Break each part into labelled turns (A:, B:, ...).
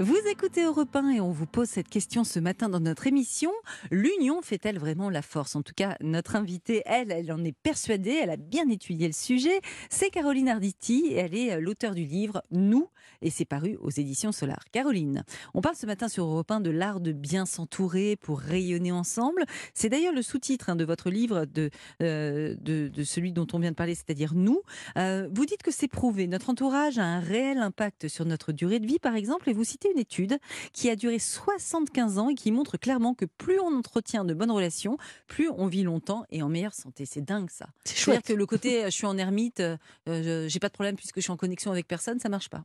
A: Vous écoutez Europe 1 et on vous pose cette question ce matin dans notre émission. L'union fait-elle vraiment la force? En tout cas, notre invitée, elle, elle en est persuadée, elle a bien étudié le sujet. C'est Caroline Arditi et elle est euh, l'auteur du livre Nous et c'est paru aux éditions Solar. Caroline, on parle ce matin sur Europe 1 de l'art de bien s'entourer pour rayonner ensemble. C'est d'ailleurs le sous-titre hein, de votre livre, de, euh, de, celui dont on vient de parler, c'est-à-dire Nous. Euh, vous dites que c'est prouvé. Notre entourage a un réel impact sur notre durée de vie, par exemple, et vous citez une étude qui a duré 75 ans et qui montre clairement que plus on entretient de bonnes relations, plus on vit longtemps et en meilleure santé. C'est dingue ça.
B: C'est chouette.
A: que le côté je suis en ermite, euh, j'ai pas de problème puisque je suis en connexion avec personne, ça marche pas.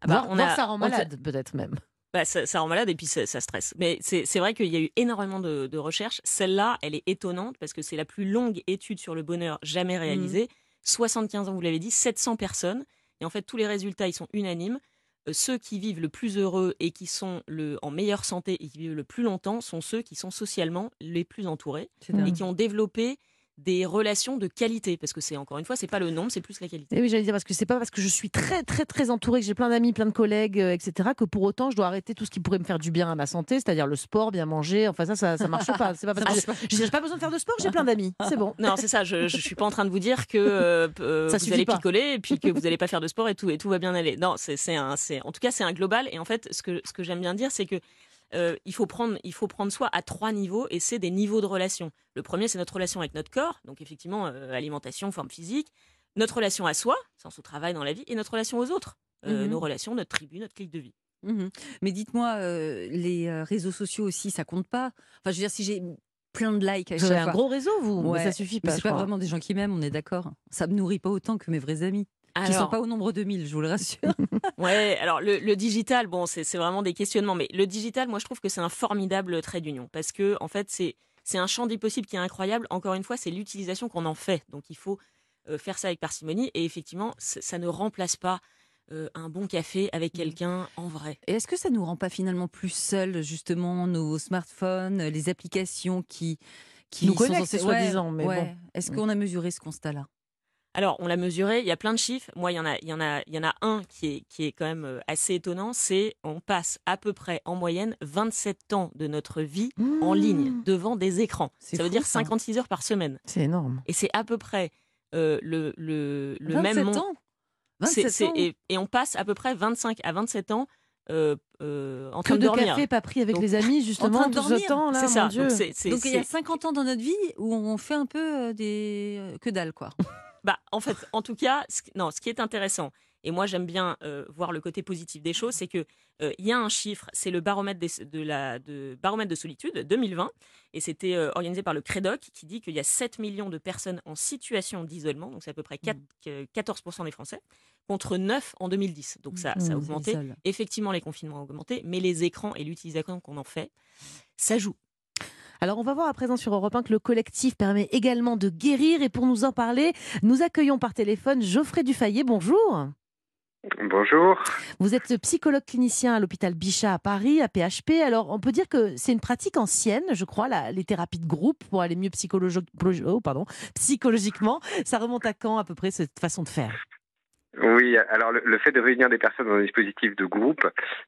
B: Ah bah, on a, ça rend malade peut-être même.
C: Bah, ça, ça, rend malade et puis ça, ça stresse. Mais c'est vrai qu'il y a eu énormément de, de recherches. Celle-là, elle est étonnante parce que c'est la plus longue étude sur le bonheur jamais réalisée. 75 ans, vous l'avez dit, 700 personnes. Et en fait, tous les résultats, ils sont unanimes. Euh, ceux qui vivent le plus heureux et qui sont le, en meilleure santé et qui vivent le plus longtemps sont ceux qui sont socialement les plus entourés et qui ont développé des relations de qualité parce que c'est encore une fois c'est pas le nombre c'est plus la qualité.
B: Et oui j'allais dire parce que c'est pas parce que je suis très très très entourée que j'ai plein d'amis plein de collègues euh, etc que pour autant je dois arrêter tout ce qui pourrait me faire du bien à ma santé c'est-à-dire le sport bien manger enfin ça ça, ça marche pas. C'est pas parce que j'ai pas besoin de faire de sport j'ai plein d'amis. C'est bon.
C: Non c'est ça je, je suis pas en train de vous dire que euh, euh vous allez picoler et puis que vous allez pas faire de sport et tout et tout va bien aller. Non c'est un c'est en tout cas c'est un global et en fait ce que ce que j'aime bien dire c'est que euh, il, faut prendre, il faut prendre soi à trois niveaux et c'est des niveaux de relation. Le premier, c'est notre relation avec notre corps, donc effectivement, euh, alimentation, forme physique, notre relation à soi, sens au travail dans la vie, et notre relation aux autres, euh, mhm. nos relations, notre tribu, notre clique de vie.
A: Mhm. Mais dites-moi, les réseaux sociaux aussi, ça compte pas? Enfin, je veux dire, si j'ai plein de likes à
B: Vous avez un gros réseau, vous mais ça suffit pas.
A: C'est pas vraiment des gens qui m'aiment, on est d'accord. Ça me nourrit pas autant que mes vrais amis. Qui ne sont pas au nombre de 1000, je vous le rassure.
C: ouais, alors le, le digital, bon, c'est vraiment des questionnements, mais le digital, moi, je trouve que c'est un formidable trait d'union parce que, en fait, c'est c'est un champ des possibles qui est incroyable. Encore une fois, c'est l'utilisation qu'on en fait. Donc, il faut euh, faire ça avec parcimonie. Et effectivement, ça ne remplace pas euh, un bon café avec mmh. quelqu'un en vrai.
A: Et est-ce que ça nous rend pas finalement plus seuls, justement, nos smartphones, les applications qui, qui
B: nous connectent, soi-disant, mais bon.
A: Est-ce qu'on a mesuré ce constat-là?
C: Alors, on l'a mesuré, il y a plein de chiffres. Moi, il y en a, il y en a, il y en a un qui est, qui est quand même euh, assez étonnant, c'est on passe à peu près en moyenne 27 ans de notre vie en mmh. ligne devant des écrans. Ça veut dire 56 heures par semaine.
B: C'est énorme.
C: Et c'est à peu près euh, le, le,
A: le
C: même
A: ans. 27 ans.
C: Et, et, on passe à peu près 25 à 27 ans euh, euh, en
B: train
C: de dormir.
B: café pas pris avec les amis justement en train de tout ce temps là.
C: C'est ça.
B: Dieu.
A: Donc, il y a 50 ans dans notre vie où on fait un peu des que dalle quoi.
C: Bah, en fait, en tout cas, ce, non, ce qui est intéressant, et moi j'aime bien euh, voir le côté positif des choses, c'est que euh, il y a un chiffre, c'est le baromètre de, la de, baromètre de solitude 2020, et c'était euh, organisé par le Crédoc qui dit qu'il y a 7 millions de personnes en situation d'isolement, donc c'est à peu près 4, 14% mmh. des Français, contre 9 en 2010. Donc ça, ça a mmh, augmenté. Effectivement, les confinements ont augmenté, mais les écrans et l'utilisation qu'on en fait, ça joue.
B: Alors on va voir à présent sur Europe 1 que le collectif permet également de guérir et pour nous en parler, nous accueillons par téléphone Geoffrey Dufayet. Bonjour.
D: Bonjour.
B: Vous êtes psychologue clinicien à l'hôpital Bichat à Paris, à PHP. Alors, on peut dire que c'est une pratique ancienne, je crois, les thérapies de groupe pour aller mieux oh, pardon, psychologiquement. Ça remonte à quand à peu près cette façon de faire?
D: Oui, alors le, fait de réunir des personnes dans un dispositif de groupe,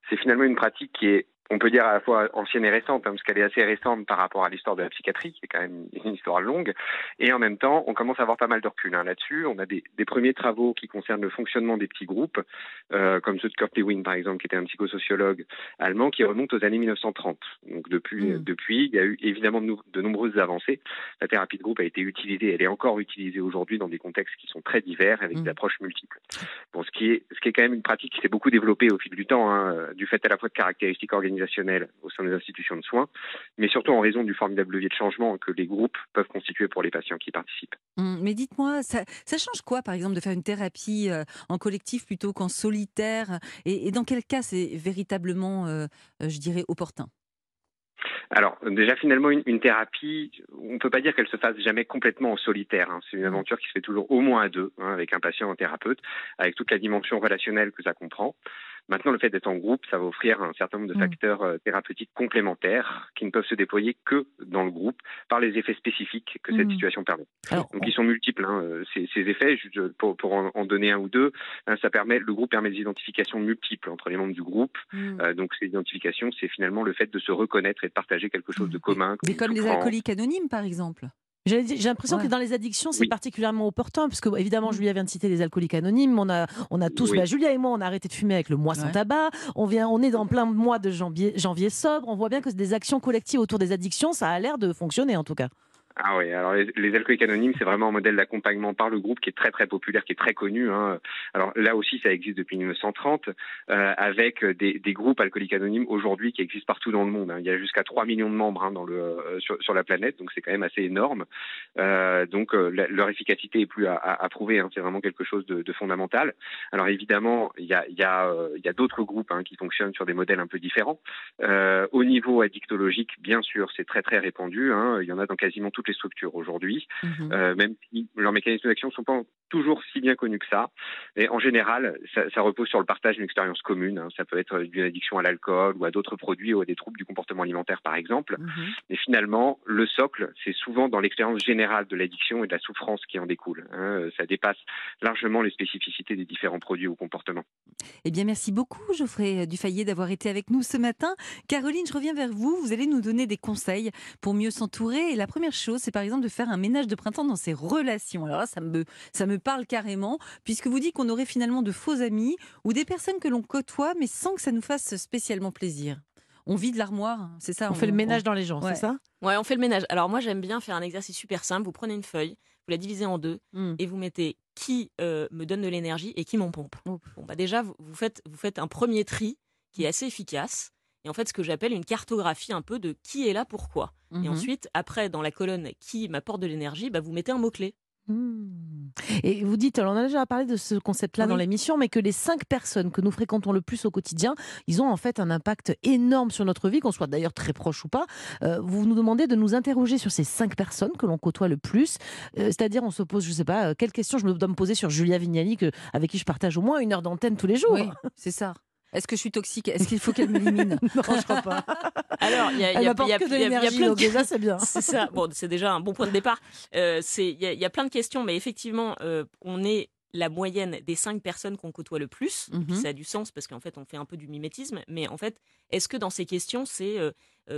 D: c'est finalement une pratique qui est on peut dire à la fois ancienne et récente, hein, parce qu'elle est assez récente par rapport à l'histoire de la psychiatrie, qui est quand même une histoire longue, et en même temps, on commence à avoir pas mal de recul hein, là-dessus. On a des, des, premiers travaux qui concernent le fonctionnement des petits groupes, euh, comme ceux de Kurt Lewin, par exemple, qui était un psychosociologue allemand, qui remonte aux années 1930. Donc depuis, mmh. depuis il y a eu évidemment de, de, nombreuses avancées. La thérapie de groupe a été utilisée, elle est encore utilisée aujourd'hui dans des contextes qui sont très divers, avec mmh. des approches multiples. Bon, ce qui est, ce qui est quand même une pratique qui s'est beaucoup développée au fil du temps, hein, du fait à la fois de caractéristiques au sein des institutions de soins, mais surtout en raison du formidable levier de changement que les groupes peuvent constituer pour les patients qui participent.
A: Hum, mais dites-moi, ça, change quoi, par exemple, de faire une thérapie euh, en collectif plutôt qu'en solitaire? Et, dans quel cas c'est véritablement, euh, euh, je dirais, opportun?
D: Alors déjà finalement une, thérapie, on ne peut pas dire qu'elle se fasse jamais complètement en solitaire. Hein. C'est une aventure qui se fait toujours au moins à deux, hein, avec un patient, un thérapeute, avec toute la dimension relationnelle que ça comprend. Maintenant, le fait d'être en groupe, ça va offrir un certain nombre de
B: Mm.
D: facteurs euh, thérapeutiques complémentaires qui ne peuvent se déployer que dans le groupe par les effets spécifiques que cette
B: Mm.
D: situation permet.
B: Alors,
D: Donc ils sont multiples, hein, euh, ces, ces effets. Je- Pour, pour en, en donner un ou deux, hein, ça permet, le groupe permet des identifications multiples entre les membres du groupe.
B: Mm.
D: Euh, donc ces identifications, c'est finalement le fait de se reconnaître et de partager quelque chose de commun.
A: Mais
D: une
A: comme les alcooliques anonymes, par exemple.
B: J'ai l'impression
A: Ouais.
B: que dans les addictions, c'est
D: Oui.
B: particulièrement opportun, parce que évidemment, Julia vient de citer les alcooliques anonymes. On a, on a tous,
D: Oui.
B: bah, Julia et moi, on a arrêté de fumer avec le mois sans tabac. On vient, on est dans plein mois de janvier, janvier sobre. On voit bien que des actions collectives autour des addictions, ça a l'air de fonctionner en tout cas.
D: Ah oui, alors les, alcooliques anonymes, c'est vraiment un modèle d'accompagnement par le groupe qui est très très populaire, qui est très connu. Hein. Alors là aussi, ça existe depuis 1930, euh, avec des, groupes alcooliques anonymes aujourd'hui qui existent partout dans le monde. hein. Il y a jusqu'à 3 millions de membres hein, euh, sur, la planète, donc c'est quand même assez énorme. Euh, donc euh, leur efficacité est plus à, prouver, c'est vraiment quelque chose de, de fondamental. Alors évidemment, il y a, il a, d'autres groupes qui fonctionnent sur des modèles un peu différents. Au niveau addictologique, bien sûr, c'est très très répandu. Il y en a dans quasiment toutes les structures aujourd'hui,
A: Mhm.
D: euh, même si leurs mécanismes d'action ne sont pas toujours si bien connus que ça. Et en général, ça, ça repose sur le partage d'une expérience commune. hein. Ça peut être d'une addiction à l'alcool ou à d'autres produits ou à des troubles du comportement alimentaire, par exemple.
A: Mhm.
D: Mais finalement, le socle, c'est souvent dans l'expérience générale de l'addiction et de la souffrance qui en découle. hein. Ça dépasse largement les spécificités des différents produits ou comportements.
A: Eh bien, merci beaucoup, Geoffrey Dufayet, d'avoir été avec nous ce matin. Caroline, je reviens vers vous. Vous allez nous donner des conseils pour mieux s'entourer. Et la première chose, c'est par exemple de faire un ménage de printemps dans ses relations. Alors là, ça me, ça me parle carrément, puisque vous dites qu'on aurait finalement de faux amis ou des personnes que l'on côtoie, mais sans que ça nous fasse spécialement plaisir. On vide l'armoire, hein, c'est ça
B: On fait le ménage dans les gens,
A: Ouais.
B: c'est ça?
C: Ouais, on fait le ménage. Alors moi, j'aime bien faire un exercice super simple. Vous prenez une feuille, vous la divisez en deux
A: Hmm.
C: et vous mettez qui euh, me donne de l'énergie et qui m'en pompe. Bon, bah déjà, vous, vous faites, vous faites un premier tri qui est assez efficace. Et en fait, ce que j'appelle une cartographie un peu de qui est là, pourquoi. Et
A: Mhm.
C: ensuite, après, dans la colonne qui m'apporte de l'énergie, bah, vous mettez un mot-clé.
B: Hmm. Et vous dites, alors on a déjà parlé de ce concept-là
C: Oui.
B: dans l'émission, mais que les cinq personnes que nous fréquentons le plus au quotidien, ils ont en fait un impact énorme sur notre vie, qu'on soit d'ailleurs très proche ou pas. Euh, vous nous demandez de nous interroger sur ces cinq personnes que l'on côtoie le plus. Euh, C'est-à-dire, on se pose, je sais pas, euh, quelle question je me dois me poser sur Julia Vignali, que, avec qui je partage au moins une heure d'antenne tous les jours.
A: Oui, c'est ça. Est-ce que je suis toxique? Est-ce qu'il faut qu'elle m'élimine
B: non, je crois pas.
C: Alors, il y a, y a- y a- y a- plein de
B: déjà c'est bien.
C: C'est ça. Bon, c'est déjà un bon point de départ. Euh, c'est il y, a- plein de questions, mais effectivement, euh, on est la moyenne des cinq personnes qu'on côtoie le plus.
A: Mhm.
C: ça a du sens parce qu'en fait, on fait un peu du mimétisme. Mais en fait, est-ce que dans ces questions, c'est euh,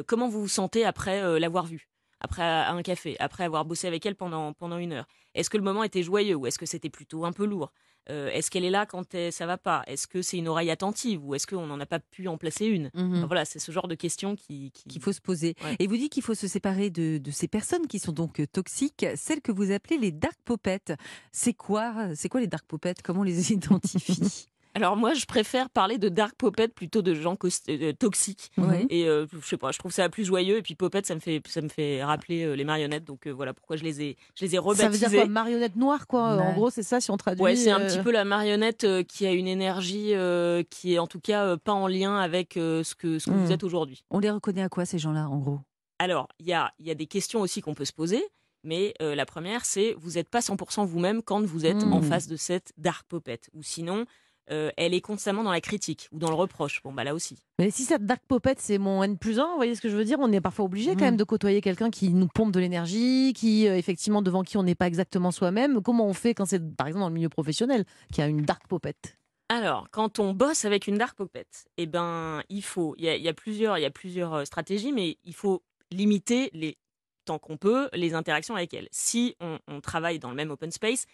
C: comment vous vous sentez après l'avoir vue? Après un café, après avoir bossé avec elle pendant, pendant une heure? Est-ce que le moment était joyeux ou est-ce que c'était plutôt un peu lourd? Euh, Est-ce qu'elle est là quand ça va pas? Est-ce que c'est une oreille attentive ou est-ce qu'on n'en a pas pu en placer une?
A: Mhm.
C: Enfin, Voilà, c'est ce genre de questions qui, qui-
A: qu'il faut se poser.
C: Ouais.
A: Et vous dites qu'il faut se séparer de, de ces personnes qui sont donc euh, toxiques, celles que vous appelez les dark popettes. C'est quoi, c'est quoi les dark popettes? Comment on les identifie?
C: Alors moi, je préfère parler de dark popette plutôt de gens cos- euh, toxiques.
A: Ouais.
C: Et euh, je sais pas, je trouve ça plus joyeux. Et puis popette, ça me fait, ça me fait rappeler euh, les marionnettes. Donc euh, voilà pourquoi je les ai, je les ai
B: Ça veut
C: rebaptisées.
B: dire quoi? Marionnette noire, quoi?
A: Ouais.
B: En gros, c'est ça si on traduit.
C: Ouais, c'est un
B: euh,
C: petit peu la marionnette euh, qui a une énergie euh, qui est en tout cas euh, pas en lien avec euh, ce que, ce que vous êtes aujourd'hui.
A: On les reconnaît à quoi ces gens-là, en gros?
C: Alors, il y a, il y a des questions aussi qu'on peut se poser. Mais euh, la première, c'est vous n'êtes pas 100% vous-même quand vous êtes
B: Mm.
C: en face de cette dark popette. Ou sinon, euh, elle est constamment dans la critique ou dans le reproche. Bon, bah là aussi.
B: Mais si cette dark popette, c'est mon N plus 1, vous voyez ce que je veux dire? On est parfois obligé quand
A: Mhm.
B: même de côtoyer quelqu'un qui nous pompe de l'énergie, qui, euh, effectivement, devant qui on n'est pas exactement soi-même. Comment on fait quand c'est, par exemple, dans le milieu professionnel, qui a une dark popette
C: Alors, quand on bosse avec une dark popette, eh ben, il faut, il y y a plusieurs, il y a plusieurs euh, stratégies, mais il faut limiter les tant qu'on peut les interactions avec elle. Si on, on travaille dans le même open space,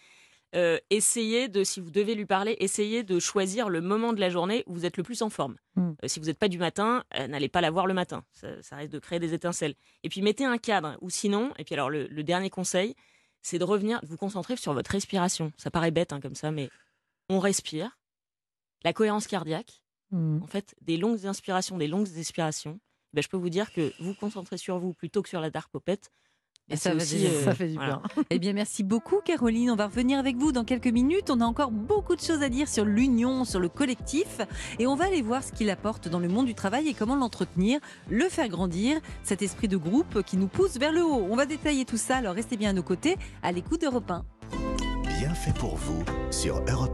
C: euh, essayez de, si vous devez lui parler, essayez de choisir le moment de la journée où vous êtes le plus en forme.
B: Mm.
C: Euh, si vous n'êtes pas du matin, euh, n'allez pas la voir le matin. Ça, ça risque de créer des étincelles. Et puis mettez un cadre, ou sinon, et puis alors le, le dernier conseil, c'est de revenir, de vous concentrer sur votre respiration. Ça paraît bête hein, comme ça, mais on respire. La cohérence cardiaque,
B: Hmm.
C: en fait, des longues inspirations, des longues expirations, ben, je peux vous dire que vous concentrez sur vous plutôt que sur la dark popette.
A: Et
C: ben,
A: ça
C: aussi,
A: déjà,
C: euh,
B: Ça fait du
C: voilà.
B: bien.
A: Eh bien, merci beaucoup, Caroline. On va revenir avec vous dans quelques minutes. On a encore beaucoup de choses à dire sur l'union, sur le collectif. Et on va aller voir ce qu'il apporte dans le monde du travail et comment l'entretenir, le faire grandir, cet esprit de groupe qui nous pousse vers le haut. On va détailler tout ça. Alors, restez bien à nos côtés, à l'écoute d'Europe 1.
E: Bien fait pour vous sur Europe